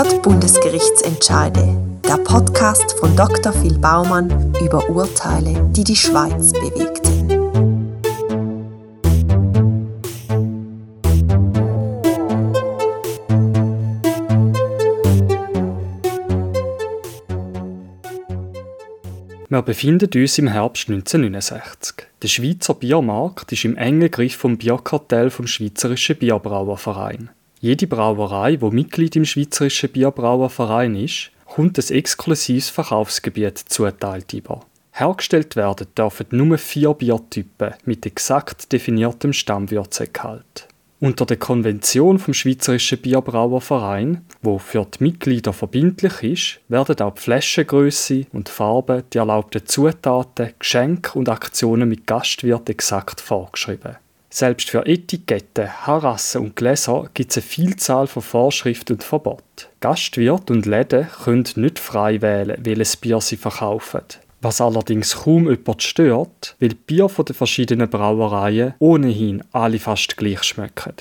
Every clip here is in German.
100 Bundesgerichtsentscheide. Der Podcast von Dr. Phil Baumann über Urteile, die die Schweiz bewegten. Wir befinden uns im Herbst 1969. Der Schweizer Biermarkt ist im engen Griff vom Bierkartell vom Schweizerischen Bierbrauerverein. Jede Brauerei, wo Mitglied im Schweizerischen Bierbrauerverein ist, kommt ein exklusives Verkaufsgebiet zuteilt über. Hergestellt werden dürfen nur vier Biertypen mit exakt definiertem Stammwürzegehalt. Unter der Konvention vom Schweizerischen Bierbrauerverein, wo für die Mitglieder verbindlich ist, werden auch die Flaschengröße und Farbe, die erlaubten Zutaten, Geschenke und Aktionen mit Gastwirt exakt vorgeschrieben. Selbst für Etiketten, Haarrassen und Gläser gibt es eine Vielzahl von Vorschriften und Verboten. Gastwirte und Läden können nicht frei wählen, welches Bier sie verkaufen. Was allerdings kaum jemand stört, weil die Bier von den verschiedenen Brauereien ohnehin alle fast gleich schmecken.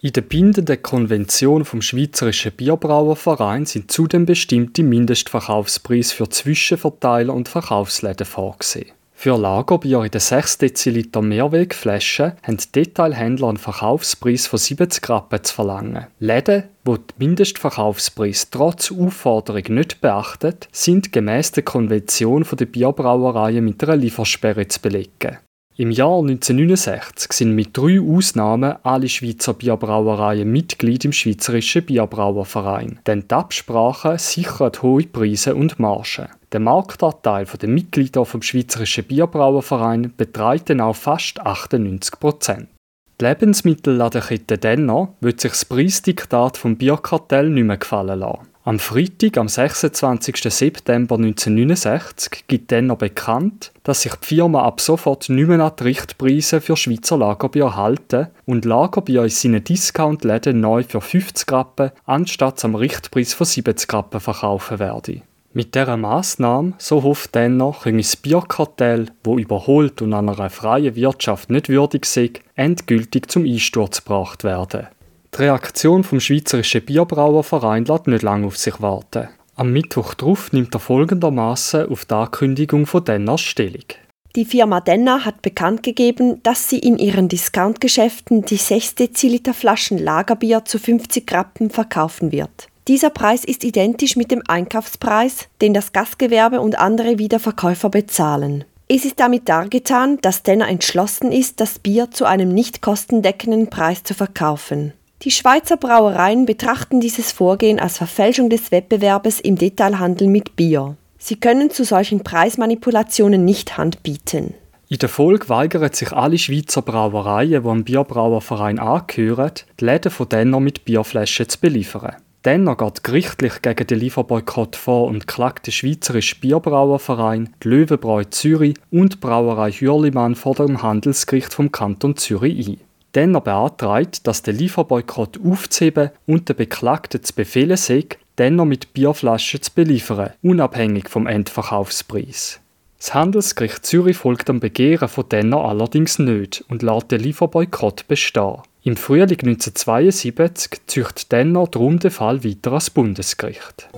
In der bindenden Konvention vom Schweizerischen Bierbrauerverein sind zudem bestimmte Mindestverkaufspreise für Zwischenverteiler und Verkaufsläden vorgesehen. Für Lagerbier in den 6 Deziliter Mehrwegflaschen haben Detailhändler einen Verkaufspreis von 70 Rappen zu verlangen. Läden, die den Mindestverkaufspreis trotz Aufforderung nicht beachten, sind gemäß der Konvention der Bierbrauereien mit einer Liefersperre zu belegen. Im Jahr 1969 sind mit drei Ausnahmen alle Schweizer Bierbrauereien Mitglied im Schweizerischen Bierbrauerverein, denn die Absprachen sichern hohe Preise und Margen. Der Marktanteil der Mitglieder vom Schweizerischen Bierbrauerverein beträgt dann auch fast 98 Prozent. Die Lebensmittelladenkette Denner wird sich das Preisdiktat vom Bierkartell nicht mehr gefallen lassen. Am Freitag, am 26. September 1969, gibt dann bekannt, dass sich die Firma ab sofort nicht mehr an die Richtpreise für Schweizer Lagerbier halten und Lagerbier in seinen Discount-Läden neu für 50 Rappen anstatt am Richtpreis von 70 Rappen verkaufen werde. Mit dieser Massnahme, so hofft Denner, könne das Bierkartell, wo überholt und an einer freien Wirtschaft nicht würdig ist, endgültig zum Einsturz gebracht werden. Die Reaktion vom Schweizerischen Bierbrauerverein lässt nicht lange auf sich warten. Am Mittwoch darauf nimmt er folgendermaßen auf die Ankündigung von Denner Stellung. Die Firma Denner hat bekannt gegeben, dass sie in ihren Discountgeschäften die 6 Deziliter Flaschen Lagerbier zu 50 Rappen verkaufen wird. Dieser Preis ist identisch mit dem Einkaufspreis, den das Gastgewerbe und andere Wiederverkäufer bezahlen. Es ist damit dargetan, dass Denner entschlossen ist, das Bier zu einem nicht kostendeckenden Preis zu verkaufen. Die Schweizer Brauereien betrachten dieses Vorgehen als Verfälschung des Wettbewerbes im Detailhandel mit Bier. Sie können zu solchen Preismanipulationen nicht Hand bieten. In der Folge weigern sich alle Schweizer Brauereien, die am Bierbrauerverein angehören, die Läden von Denner mit Bierflaschen zu beliefern. Denner geht gerichtlich gegen den Lieferboykott vor und klagt den Schweizerischen Bierbrauerverein, die Löwenbräu Zürich und die Brauerei Hürlimann vor dem Handelsgericht vom Kanton Zürich ein. Denner beantragt, dass der Lieferboykott aufzuheben und der Beklagten zu befehlen sei, Denner mit Bierflaschen zu beliefern, unabhängig vom Endverkaufspreis. Das Handelsgericht Zürich folgt dem Begehren von Denner allerdings nicht und lässt den Lieferboykott bestehen. Im Frühling 1972 zücht Denner darum den Fall weiter ans Bundesgericht.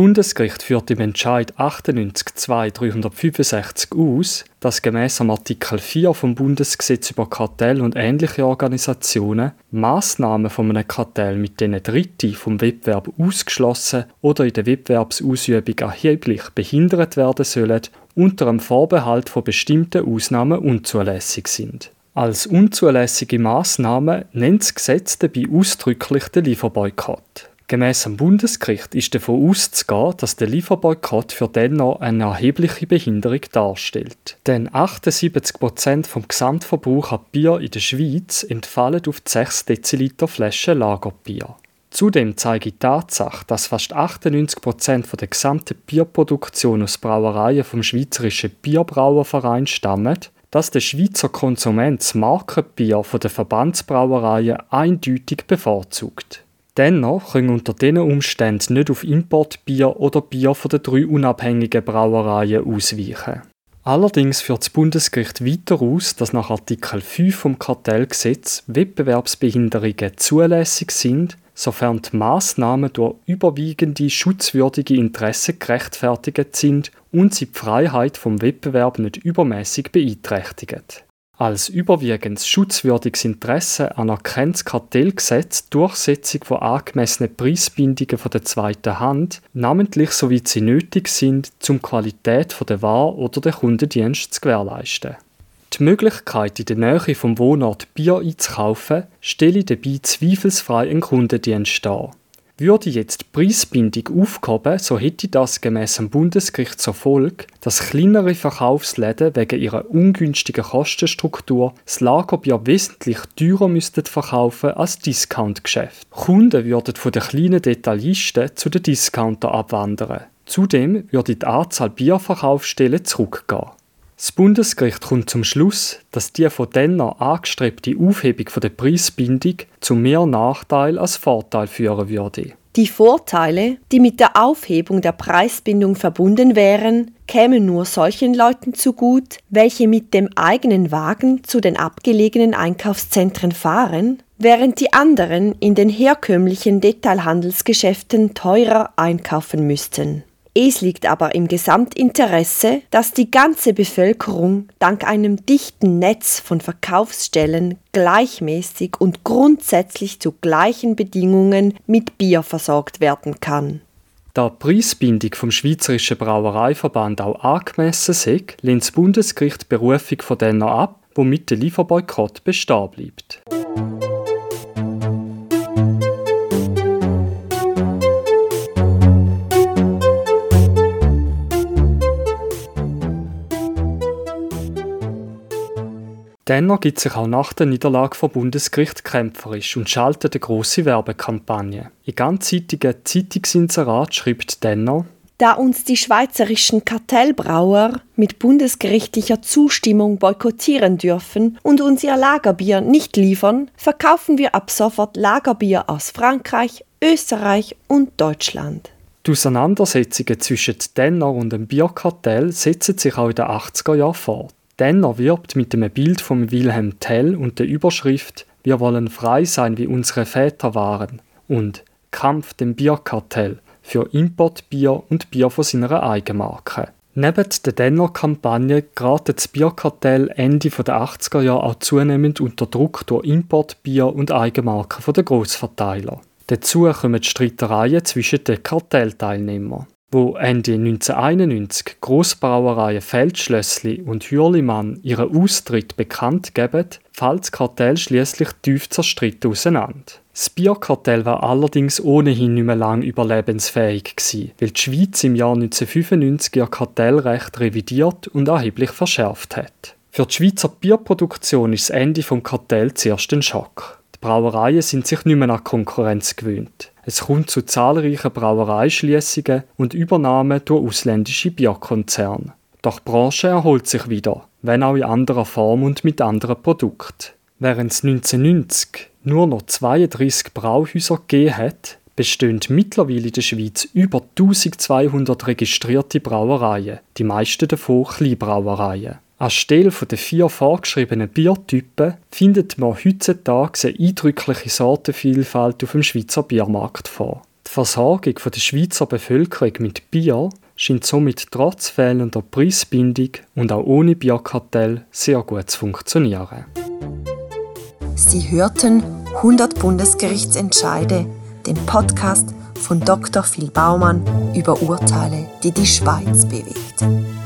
Bundesgericht führt im Entscheid 98.2.365 aus, dass gemäß Artikel 4 vom Bundesgesetz über Kartell und ähnliche Organisationen Maßnahmen von einem Kartell, mit denen Dritte vom Wettbewerb ausgeschlossen oder in der Wettbewerbsausübung erheblich behindert werden sollen, unter dem Vorbehalt von bestimmten Ausnahmen unzulässig sind. Als unzulässige Maßnahme nennt das Gesetz dabei ausdrücklich den Lieferboykott. Gemäss dem Bundesgericht ist davon auszugehen, dass der Lieferboykott für dennoch eine erhebliche Behinderung darstellt. Denn 78% vom Gesamtverbrauch an Bier in der Schweiz entfallen auf die 6 Deziliter Flaschen Lagerbier. Zudem zeigt die Tatsache, dass fast 98% der gesamten Bierproduktion aus Brauereien vom Schweizerischen Bierbrauerverein stammen, dass der Schweizer Konsument das Markenbier von der Verbandsbrauereien eindeutig bevorzugt. Dennoch können unter diesen Umständen nicht auf Importbier oder Bier von den drei unabhängigen Brauereien ausweichen. Allerdings führt das Bundesgericht weiter aus, dass nach Artikel 5 vom Kartellgesetz Wettbewerbsbehinderungen zulässig sind, sofern die Massnahmen durch überwiegende schutzwürdige Interessen gerechtfertigt sind und sie die Freiheit vom Wettbewerb nicht übermäßig beeinträchtigen. Als überwiegend schutzwürdiges Interesse anerkennt das Kartellgesetz die Durchsetzung von angemessenen Preisbindungen von der zweiten Hand, namentlich soweit sie nötig sind, um die Qualität der Ware oder den Kundendienst zu gewährleisten. Die Möglichkeit, in der Nähe vom Wohnort Bier einzukaufen, stelle dabei zweifelsfrei einen Kundendienst dar. Würde jetzt die Preisbindung aufgehoben, so hätte das gemäß dem Bundesgericht zur Folge, dass kleinere Verkaufsläden wegen ihrer ungünstigen Kostenstruktur das Lagerbier wesentlich teurer müssten verkaufen als Discountgeschäfte. Kunden würden von den kleinen Detailisten zu den Discounter abwandern. Zudem würde die Anzahl Bierverkaufsstellen zurückgehen. Das Bundesgericht kommt zum Schluss, dass die von Denner angestrebte Aufhebung der Preisbindung zu mehr Nachteil als Vorteil führen würde. Die Vorteile, die mit der Aufhebung der Preisbindung verbunden wären, kämen nur solchen Leuten zugut, welche mit dem eigenen Wagen zu den abgelegenen Einkaufszentren fahren, während die anderen in den herkömmlichen Detailhandelsgeschäften teurer einkaufen müssten. Es liegt aber im Gesamtinteresse, dass die ganze Bevölkerung dank einem dichten Netz von Verkaufsstellen gleichmäßig und grundsätzlich zu gleichen Bedingungen mit Bier versorgt werden kann. Da die Preisbindung vom Schweizerischen Brauereiverband auch angemessen ist, lehnt das Bundesgericht die Berufung von denen ab, womit der Lieferboykott bestehen bleibt. Dennoch gibt sich auch nach der Niederlage vom Bundesgericht kämpferisch und schaltet eine grosse Werbekampagne. In ganzzeitigen Zeitungsinserat schreibt Denner, da uns die schweizerischen Kartellbrauer mit bundesgerichtlicher Zustimmung boykottieren dürfen und uns ihr Lagerbier nicht liefern, verkaufen wir ab sofort Lagerbier aus Frankreich, Österreich und Deutschland. Die Auseinandersetzungen zwischen Denner und dem Bierkartell setzen sich auch in den 80er Jahren fort. Denner wirbt mit einem Bild von Wilhelm Tell und der Überschrift Wir wollen frei sein, wie unsere Väter waren und Kampf dem Bierkartell für Importbier und Bier von seiner Eigenmarke. Neben der Denner-Kampagne gerät das Bierkartell Ende der 80er Jahre auch zunehmend unter Druck durch Importbier und Eigenmarken der Grossverteiler. Dazu kommen Streitereien zwischen den Kartellteilnehmern wo Ende 1991 Grossbrauereien Feldschlössli und Hürlimann ihren Austritt bekannt geben, fällt das Kartell schließlich tief zerstritten auseinander. Das Bierkartell war allerdings ohnehin nicht mehr lang überlebensfähig gewesen, weil die Schweiz im Jahr 1995 ihr Kartellrecht revidiert und erheblich verschärft hat. Für die Schweizer Bierproduktion ist das Ende vom Kartell zuerst ein Schock. Brauereien sind sich nicht mehr an Konkurrenz gewöhnt. Es kommt zu zahlreichen Brauereischließungen und Übernahmen durch ausländische Bierkonzerne. Doch die Branche erholt sich wieder, wenn auch in anderer Form und mit anderen Produkten. Während es 1990 nur noch 32 Brauhäuser gegeben hat, bestehen mittlerweile in der Schweiz über 1200 registrierte Brauereien, die meisten davon Kleinbrauereien. Anstelle der vier vorgeschriebenen Biertypen findet man heutzutage eine eindrückliche Sortenvielfalt auf dem Schweizer Biermarkt vor. Die Versorgung der Schweizer Bevölkerung mit Bier scheint somit trotz fehlender Preisbindung und auch ohne Bierkartell sehr gut zu funktionieren. Sie hörten 100 Bundesgerichtsentscheide, den Podcast von Dr. Phil Baumann über Urteile, die die Schweiz bewegten.